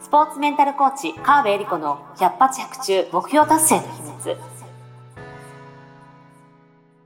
スポーツメンタルコーチ川辺恵理子の百発百中目標達成の秘密。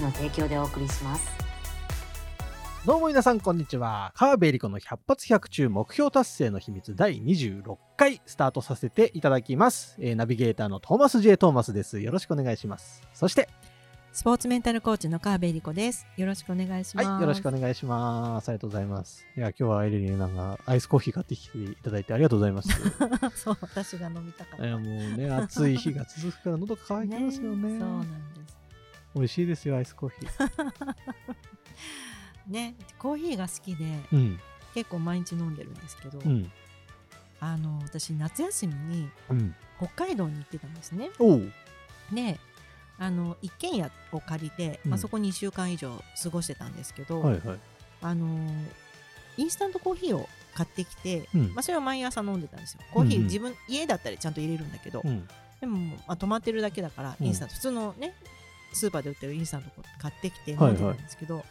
の提供でお送りしますどうも皆さんこんにちは。川辺理子の100発100中目標達成の秘密第26回スタートさせていただきます。えーナビゲーターのトーマス J. トーマスです。よろしくお願いします。そして、スポーツメンタルコーチの川辺理子です。よろしくお願いします。はい、よろしくお願いします。ありがとうございます。いや、今日はエリリンなんかアイスコーヒー買ってきていただいてありがとうございます。い そう、私が飲みたかった。や、もうね、暑い日が続くから喉乾いてますよね。そうなんです。美味しいですよ、アイスコーヒー。ね、コーヒーが好きで、うん、結構毎日飲んでるんですけど、うん、あの、私夏休みにうん。北海道に行ってたんですね。で、あの一軒家を借りて、まあ、うんそこに1週間以上過ごしてたんですけど、はいはい。あのインスタントコーヒーを買ってきて、うんまあ、それを毎朝飲んでたんですよ。コーヒー、うんうん自分家だったらちゃんと入れるんだけど、うん、でも、まあ、止まってるだけだから、うんインスタント、普通のね、スーパーで売ってるインスタント買ってきて飲んでたんですけど、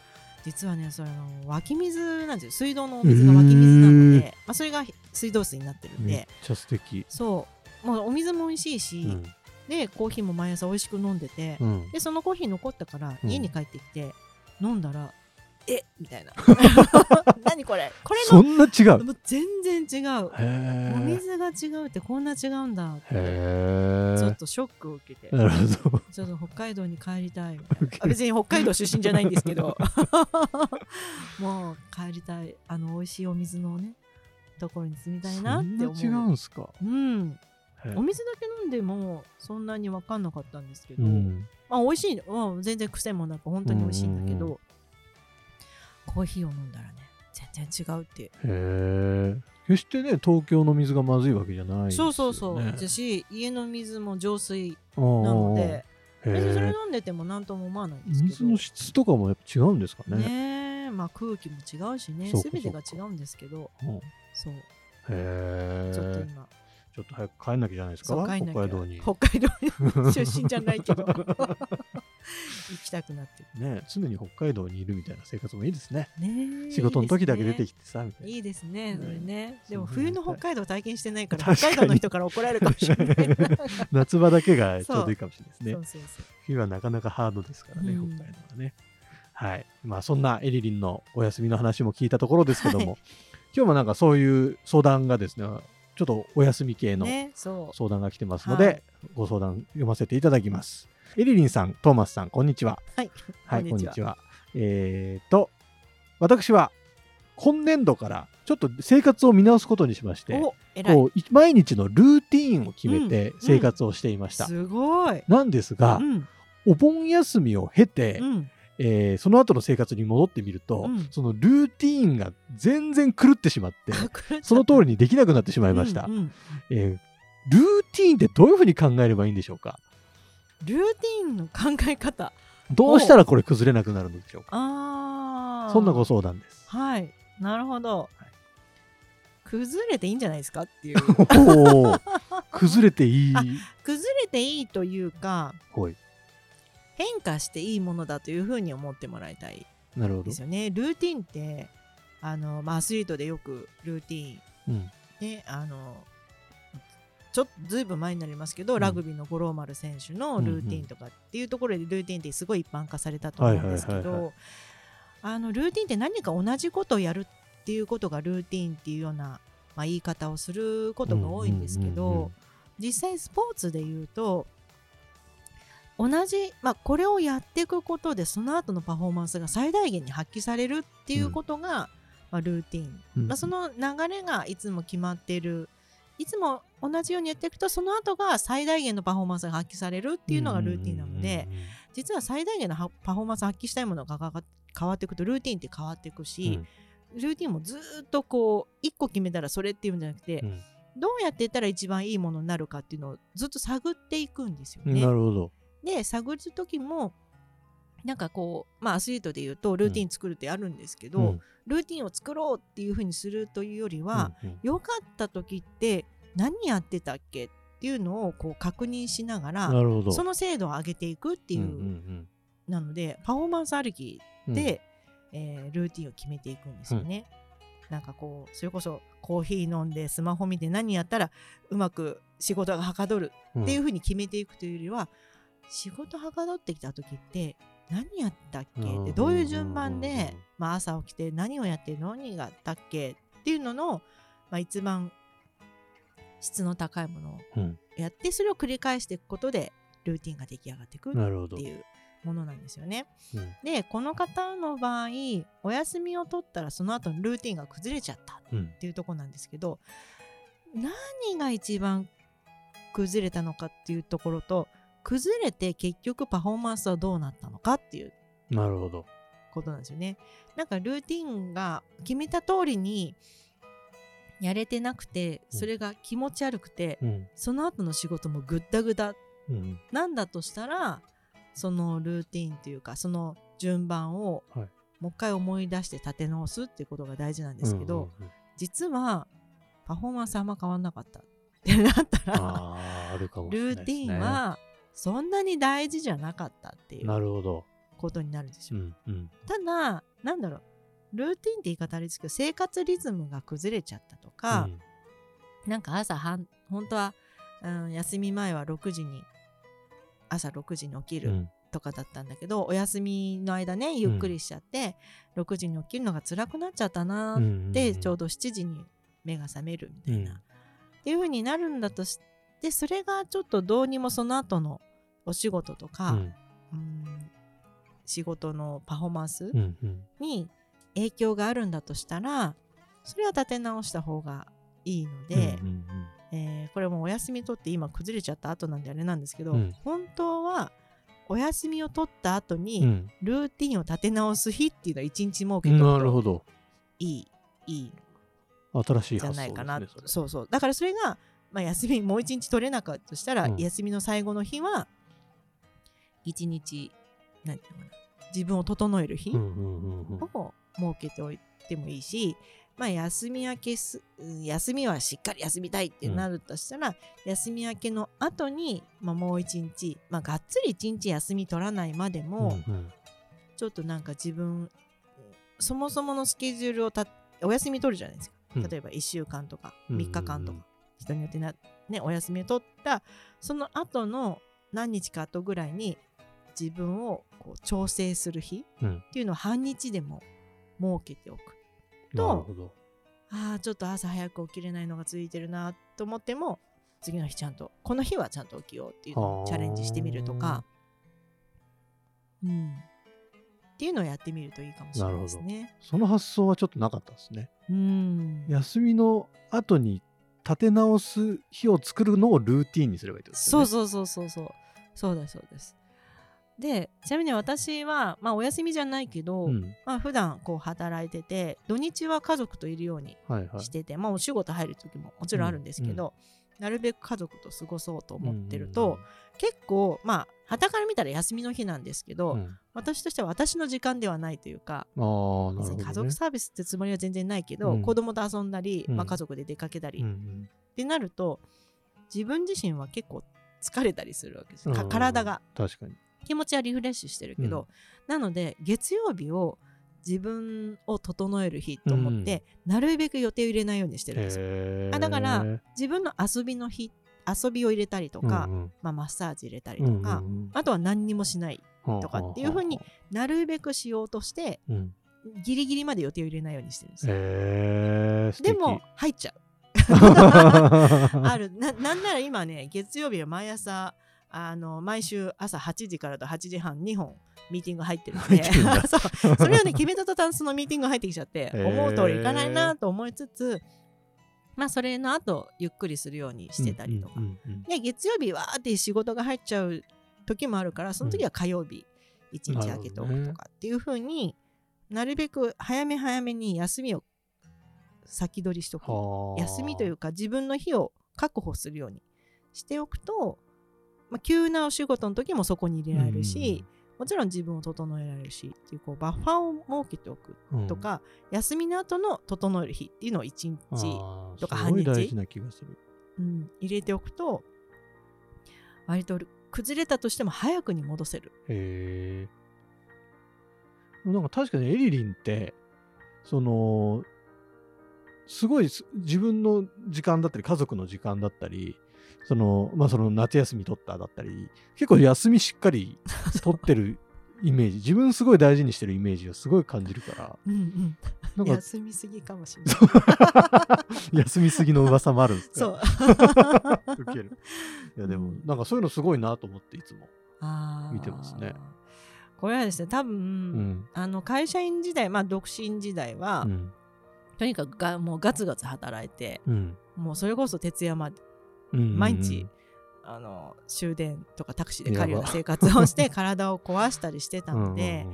実はね、それあの湧き水なんですよ。水道のお水が湧き水なので、まあ、それが水道水になってるんめっで、ちゃ素敵。そう、もうお水も美味しいし、うん、で、コーヒーも毎朝美味しく飲んでて、うん。で、そのコーヒー残ったから、うん。家に帰ってきて、飲んだら、えみたいな。何これ？これその、んな違う？もう全然違う。お水が違うってこんな違うんだって、ちょっとショックを受けて。なるほど。ちょっと北海道に帰りたい 別に北海道出身じゃないんですけど もう帰りたいあの美味しいお水のねところに住みたいなって思うそんな違うんすか？うんへお水だけ飲んでもそんなに分かんなかったんですけど、うん。まあ美味しい、まあ、全然癖もなく本当に美味しいんだけど、うんうんコーヒーを飲んだらね全然違うって、へえ。決してね、東京の水がまずいわけじゃないね。そうそうそうだし家の水も浄水ななのでへ別にそれえ。飲んでても何とも思わないんですけど水の質とかもやっぱ違うんですかね。ねえまあ空気も違うしねそうか全てが違うんですけどうんそうへちょっとえ。今ちょっと早く帰んなきゃじゃないですか？北海道に。北海道に 出身じゃないけど 行きたくなってね、常に北海道にいるみたいな生活もいいですね。るねえ仕事の時だけ出てききてさ、みたいな。いいですねそれねでも冬の北海道体験してないから北海道の人から怒られるかもしれない 夏場だけがちょうどいいかもしれないですねそ。うそうそう冬はなかなかハードですからね、うん北海道はね。はい。まあそんなエリリンのお休みの話も聞いたところですけども、はい 今日もなんかそういう相談がですね、ちょっとお休み系の相談が来てますので、はいご相談読ませていただきます。エリリンさん、トーマスさん、こんにちは。はい。はい、こんにちは。えーと、私は今年度からちょっと生活を見直すことにしまして、こうい毎日のルーティーンを決めてうん。生活をしていました。すごい。なんですが、うん。お盆休みを経て、うん。えーその後の生活に戻ってみると、うん。そのルーティーンが全然狂ってしまって、その通りにできなくなってしまいました。うんうん。えールーティーンってどういうふうに考えればいいんでしょうか？ルーティンの考え方どうしたらこれ崩れなくなるのでしょうか？ああそんなご相談です。はいなるほど、はい崩れていいんじゃないですかっていう崩れていい。あ崩れていいというか。変化していいものだというふうに思ってもらいたいなるほどで。すよねルーティンってあの、まあ、アスリートでよくルーティンうん。ねあのちょっとずいぶん前になりますけど、ん。ラグビーの五郎丸選手のルーティンとかっていうところでルーティンってすごい一般化されたと思うんですけどあのルーティンって何か同じことをやるっていうことがルーティンっていうような、まあ、言い方をすることが多いんですけど、うんうんうんうん。実際スポーツで言うと同じ、まあ、これをやっていくことでその後のパフォーマンスが最大限に発揮されるっていうことが、まあ、ルーティン。うん。まあ、その流れがいつも決まっているいつも同じようにやっていくとその後が最大限のパフォーマンスが発揮されるっていうのがルーティンなので、実は最大限のはパフォーマンスを発揮したいものが変わっていくとルーティンって変わっていくし、ルーティンもずーっとこう一個決めたらそれっていうんじゃなくて、うんどうやってやったら一番いいものになるかっていうのをずっと探っていくんですよね。なるほど。で探る時もなんかこうまあアスリートで言うとルーティン作るってあるんですけど、うん。ルーティンを作ろうっていうふうにするというよりは、うんうん。良かった時って何やってたっけっていうのをこう確認しながら。その精度を上げていくっていう、うんうんなのでパフォーマンス歩きうん。で、えールーティンを決めていくんですよね。なんかこうそれこそコーヒー飲んでスマホ見て何やったらうまく仕事がはかどるうんっていうふうに決めていくというよりは、仕事はかどってきた時って何やったっけ？うんってどういう順番うんうんうんで、まあ、朝起きて何をやって何があったっけ？っていうのの、まあ、一番質の高いものをうん。やってそれを繰り返していくことでルーティンが出来上がっていくるほど。ていうものなんですよね。うん。でこの方の場合お休みを取ったらその後のルーティンが崩れちゃったうんっていうところなんですけど何が一番崩れたのかっていうところと崩れて結局パフォーマンスはどうなったのかっていう。なるほど。ことなんですよね。なんかルーティンが決めた通りにやれてなくてうん。それが気持ち悪くて、うん。その後の仕事もぐったぐだうん。なんだとしたらそのルーティンというかその順番をはい。もう一回思い出して立て直すっていうことが大事なんですけど、実はパフォーマンスあんま変わんなかった。ってなったらね。ルーティンはそんなに大事じゃなかったっていう。ことになるんですよ。うんうん。ただなんだろう。ルーティンって言い方あれですけど生活リズムが崩れちゃったとか、なんか朝はん本当は、うん、休み前は6時に朝6時に起きるうん。とかだったんだけど、お休みの間ねゆっくりしちゃって、6時に起きるのが辛くなっちゃったなうんうーんうん。で、ちょうど7時に目が覚めるみたいな、うん。っていう風になるんだとしてそれがちょっとどうにもその後のお仕事とか、うん。うん仕事のパフォーマンスうんうん。に影響があるんだとしたらそれは立て直した方がいいので、うんうんえーこれもお休み取って今崩れちゃった後なんであれなんですけど、うん。本当はお休みを取った後うん。に、ルーティンを立て直す日っていうのを一日設けてうんおくとなるほど。いいいい新しいじゃ。ないかな、それ。そうそう。だからそれが、まあ、休みもう一日取れなかったとしたら、うん。休みの最後の日は一日何ていうのかな自分を整える日、うんうんうんうん。を設けておいてもいいし、まあ、休み明けすうん休みはしっかり休みたいってなるとしたら、休み明けの後に、まあ、もう一日、まあ、がっつり一日休み取らないまでも、うんうん。ちょっとなんか自分そもそものスケジュールをたお休み取るじゃないですか、うん。例えば1週間とかうん3日間とか、人によってな、ね、お休みを取ったその後の何日か後ぐらいに自分をこう調整する日うん。っていうのを半日でも設けておく。なるほど。ああちょっと朝早く起きれないのが続いてるなと思っても次の日ちゃんとこの日はちゃんと起きようっていうのをチャレンジしてみるとか、うん、っていうのをやってみるといいかもしれないですね。その発想はちょっとなかったですね。うん、休みの後に立て直す日を作るのをルーティンにすればいいってことですよね。そうそうそうそうそうそうですそうです。でちなみに私は、まあ、お休みじゃないけど、うんまあ普段こう働いてて土日は家族といるようにはいはい。してて、まあお仕事入る時ももちろんあるんですけど、なるべく家族と過ごそうと思ってると、結構まあ傍から見たら休みの日なんですけど、うん、うん私としては私の時間ではないというかね。家族サービスってつもりは全然ないけど、うん。子供と遊んだり、うん。まあ、家族で出かけたり、っうんうん。てなると自分自身は結構疲れたりするわけです、体が。確かに。気持ちはリフレッシュしてるけど、なので月曜日を自分を整える日と思って、なるべく予定を入れないようにしてるんです。よあだから自分の遊びの日遊びを入れたりとか、うんまあ、マッサージ入れたりうんとか、うんうんあとは何にもしないうんとかっていう風になるべくしようとしてうん。ギリギリまで予定を入れないようにしてるんですよ。へー素敵。でも入っちゃう。ある。ななんなら今ね月曜日は毎朝あの毎週朝8時からと8時半2本ミーティング入ってるんで。そう。それをね決めた途端そのミーティング入ってきちゃって思う通りいかないなと思いつつまあそれの後ゆっくりするようにしてたりとか、うんうんうんで月曜日わーって仕事が入っちゃう時もあるからその時は火曜日一日空けておくとかっていう風になるべく早め早めに休みを先取りしとく。はあ。休みというか自分の日を確保するようにしておくと、まあ、急なお仕事の時もそこに入れられるし、もちろん自分を整えられるしっていうこうバッファーを設けておくうん。とか、休みの後の整える日っていうのを1日、とかすごい半日大事な気がする。うん、入れておくと割と崩れたとしても早くに戻せる。へえなんか確かにエリリンってそのすごいす自分の時間だったり家族の時間だったりそのまあその夏休み取っただったり結構休みしっかり 取ってるイメージ自分すごい大事にしてるイメージをすごい感じるから。うんうん、か休みすぎかもしれない。休みすぎの噂もあるんですか？そう。ウケる。いやでもうん。なんかそういうのすごいなと思っていつも見てますね。これはですね多分、うん。あの会社員時代まあ独身時代は、うん。とにかくがもうガツガツ働いてうん。もうそれこそ徹夜までうん毎日あの終電とかタクシーで帰るような生活をして 体を壊したりしてたので、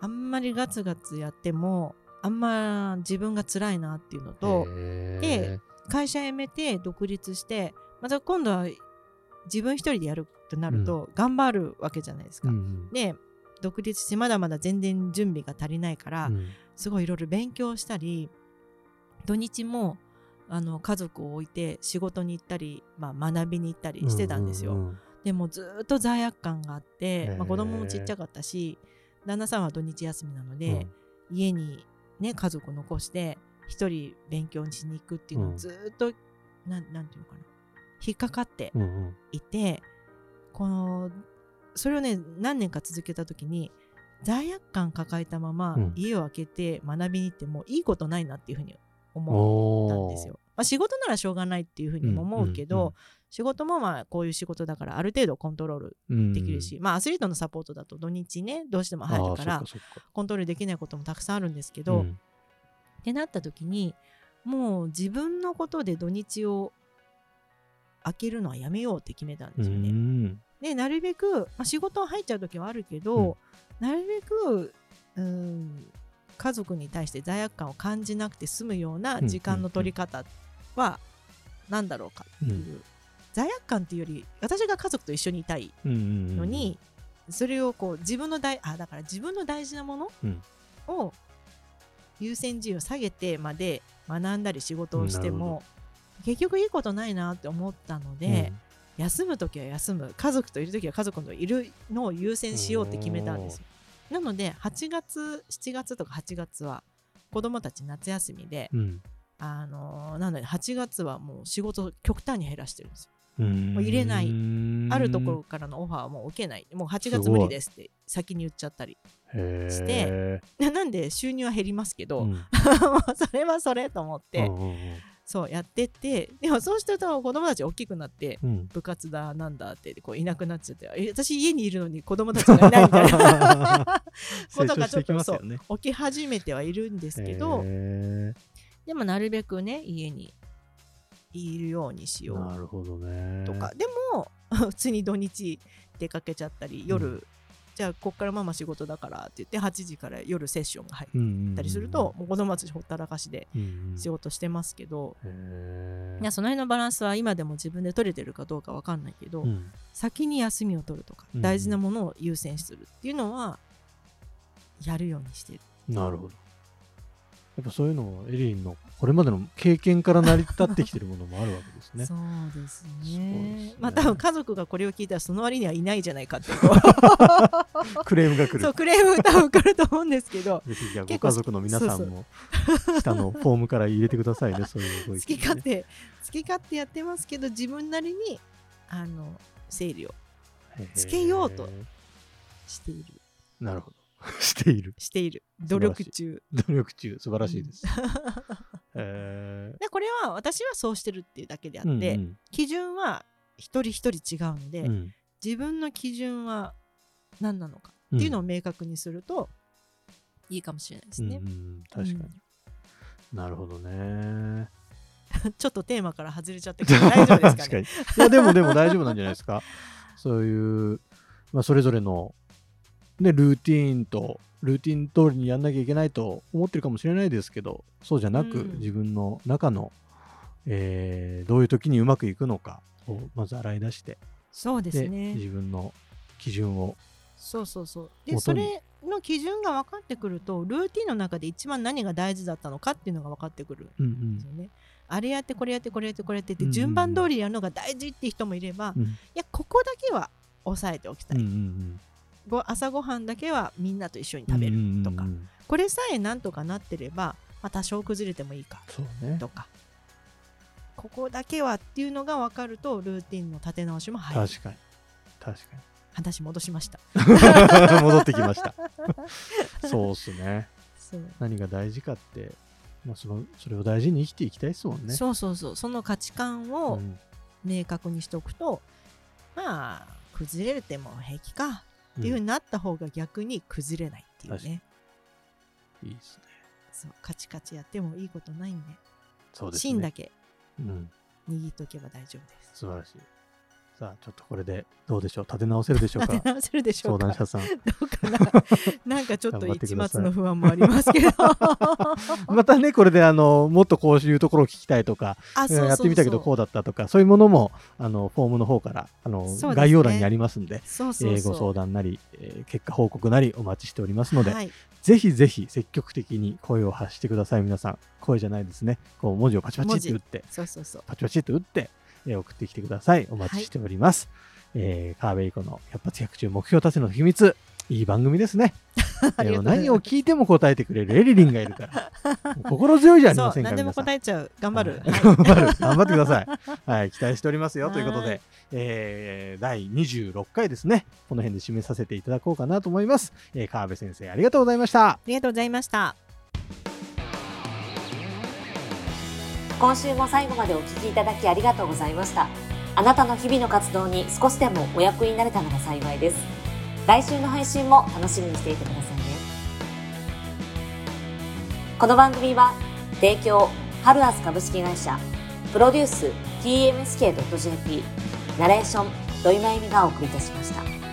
あんまりガツガツやってもあんま自分が辛いなっていうのとへ会社辞めて独立してまた今度は自分一人でやるとなると頑張るわけじゃないですか。ーうん。で独立してまだまだ全然準備が足りないから、うん。すごいいろいろ勉強したり土日もあの家族を置いて仕事に行ったり、まあ、学びに行ったりしてたんですよ。うんうんでもずーっと罪悪感があってまあ、子供もちっちゃかったし旦那さんは土日休みなので、家に、ね、家族残して一人勉強しに行くっていうのうん。をずーっと、なんなんていうのかな。引っかかってうんうん。いてこのそれをね何年か続けた時に罪悪感抱えたままうん。家を開けて学びに行ってもいいことないなっていうふうに思ったんですよ。まあ、仕事ならしょうがないっていうふうにも思うけど、うんうん。うん仕事もまあこういう仕事だからある程度コントロールうん。できるし、まあアスリートのサポートだと土日ねどうしても入るからコントロールできないこともたくさんあるんですけど、っうん。てなった時にもう自分のことで土日を開けるのはやめようって決めたんですよね。うん。でなるべく、まあ、仕事入っちゃう時はあるけど、なるべくうん家族に対して罪悪感を感じなくて済むような時間の取り方は何だろうかっていう、罪悪感っていうより私が家族と一緒にいたいうんうんのに、それをこう自分の大あだから自分の大事なものうん。を優先順位を下げてまで学んだり仕事をしても結局いいことないなって思ったので、休む時は休む。家族といる時は家族のいるのを優先しようって決めたんですよなので8月7月とか8月は子供たち夏休みで、うん。あのーなので8月はもう仕事を極端に減らしてるんですよ。うん。もう入れない。うんあるところからのオファーはもう受けない。もう8すごい月無理ですって先に言っちゃったりしてでなんで収入は減りますけど、うん。も うそれはそれと思って、うんうんそうやってってでもそうしてると子供たち大きくなって部活だなんだってこういなくなっちゃってえ私家にいるのに子供たちがいないみたいな。こ 成とがちょっとそう起き始めてはいるんですけどへでもなるべくね家にいるようにしーようなるほどね。とか、でも 普通に土日出かけちゃったり夜、うんじゃあこっからママ仕事だからって言って8時から夜セッションが入うんうんうんったりすると、もう子供たちほったらかしでうんうん。仕事してますけど、へー。いやその辺のバランスは今でも自分で取れてるかどうかわかんないけど、うん。先に休みを取るとか、うん。大事なものを優先するっていうのはやるようにしてる。なるほどやっぱそういうのもエリリンのこれまでの経験から成り立ってきてるものもあるわけですね。そうですそうですね。ね。まあ多分家族がこれを聞いたらその割にはいないじゃないかって クレームが来る。そうクレーム多分来ると思うんですけど。ぜひじゃあご家族の皆さんも下のフォームから入れてくださいね。そういうご意見、好き勝手好き勝手やってますけど自分なりにあの整理を手つけようとしている。なるほど している。している。努力中。努力中。素晴らしいです、え でこれは私はそうしてるっていうだけであーって、うん基準は一人一人違うので、うん。うん自分の基準は何なのかっていうのを明確にするといいかもしれないですね。うんうん確かに、なるほどね。ちょっとテーマから外れちゃって大丈夫ですかね？確に。いやでもでも大丈夫なんじゃないですか。そういう、まあ、それぞれの、ね、ルーティーンとルーティン通りにやんなきゃいけないと思ってるかもしれないですけどそうじゃなく、うん。自分の中の、えーどういう時にうまくいくのかをまず洗い出してそうですでね。自分の基準をそうそうそう。でそれの基準が分かってくるとルーティンの中で一番何が大事だったのかっていうのが分かってくるうんんですよね、あれやってこれやってこれやってこれやってっうんうんうん。て順番通りやるのが大事って人もいれば、いうん。うんやここだけは抑えておきたい、うんうんご朝ごはんだけはみんなと一緒に食べるとか、うんうんうん。これさえなんとかなってれば、まあ、多少崩れてもいいかとか。ここだけはっていうのが分かるとルーティンの立て直しも早い。確かに。確か話戻しました。に 戻ってきました。そうっすね。何が大事かって、まあ、そのそれを大事に生きていきたいですもんね。そうそうそう。その価値観うをん。明確にしておくと、まあ崩れても平気かっていう風うんになった方が逆に崩れないっていうね、いいですね。そうカチカチやってもいいことないんで。そうですね。芯だけうん。握っとけば大丈夫です。素晴らしいさあちょっとこれでどうでしょう？立て直せるでしょうか？立て直せるでしょうか？相談者さん。どうかな？なんかちょっと一ください。末の不安もありますけど。またねこれであのもっとこういうところを聞きたいとかやってみたけどこうだったとかそういうものもあのフォームの方からあの、ね。概要欄にありますんでそえーご相談なり、えー結果報告なりお待ちしておりますので、はい、ぜひぜひ積極的に声を発してください。皆さん声じゃないですね。こう文字をパチパチって打ってそうそうそう。パチパチっと打って、えー送ってきてください。お待ちしております、えー川辺以降の百発百中目標達成の秘密いい番組ですね。す。何を聞いても答えてくれるエリリンがいるから 心強いじゃありそませんかう 何でも答えちゃう。頑張る、はい。頑張る頑張ってください。はい、期待しておりますよ。ということはで、えー第26回ですね、この辺で締めさせていただこうかなと思います。えー川辺先生、ありがとうございました。ありがとうございました今週も最後までお聞きいただきありがとうございました。あなたの日々の活動に少しでもお役になれたなら幸いです。来週の配信も楽しみにしていてくださいね。この番組は提供ハルアス株式会社プロデュース TMSK.jp ナレーション土井真由美がお送りいたしました。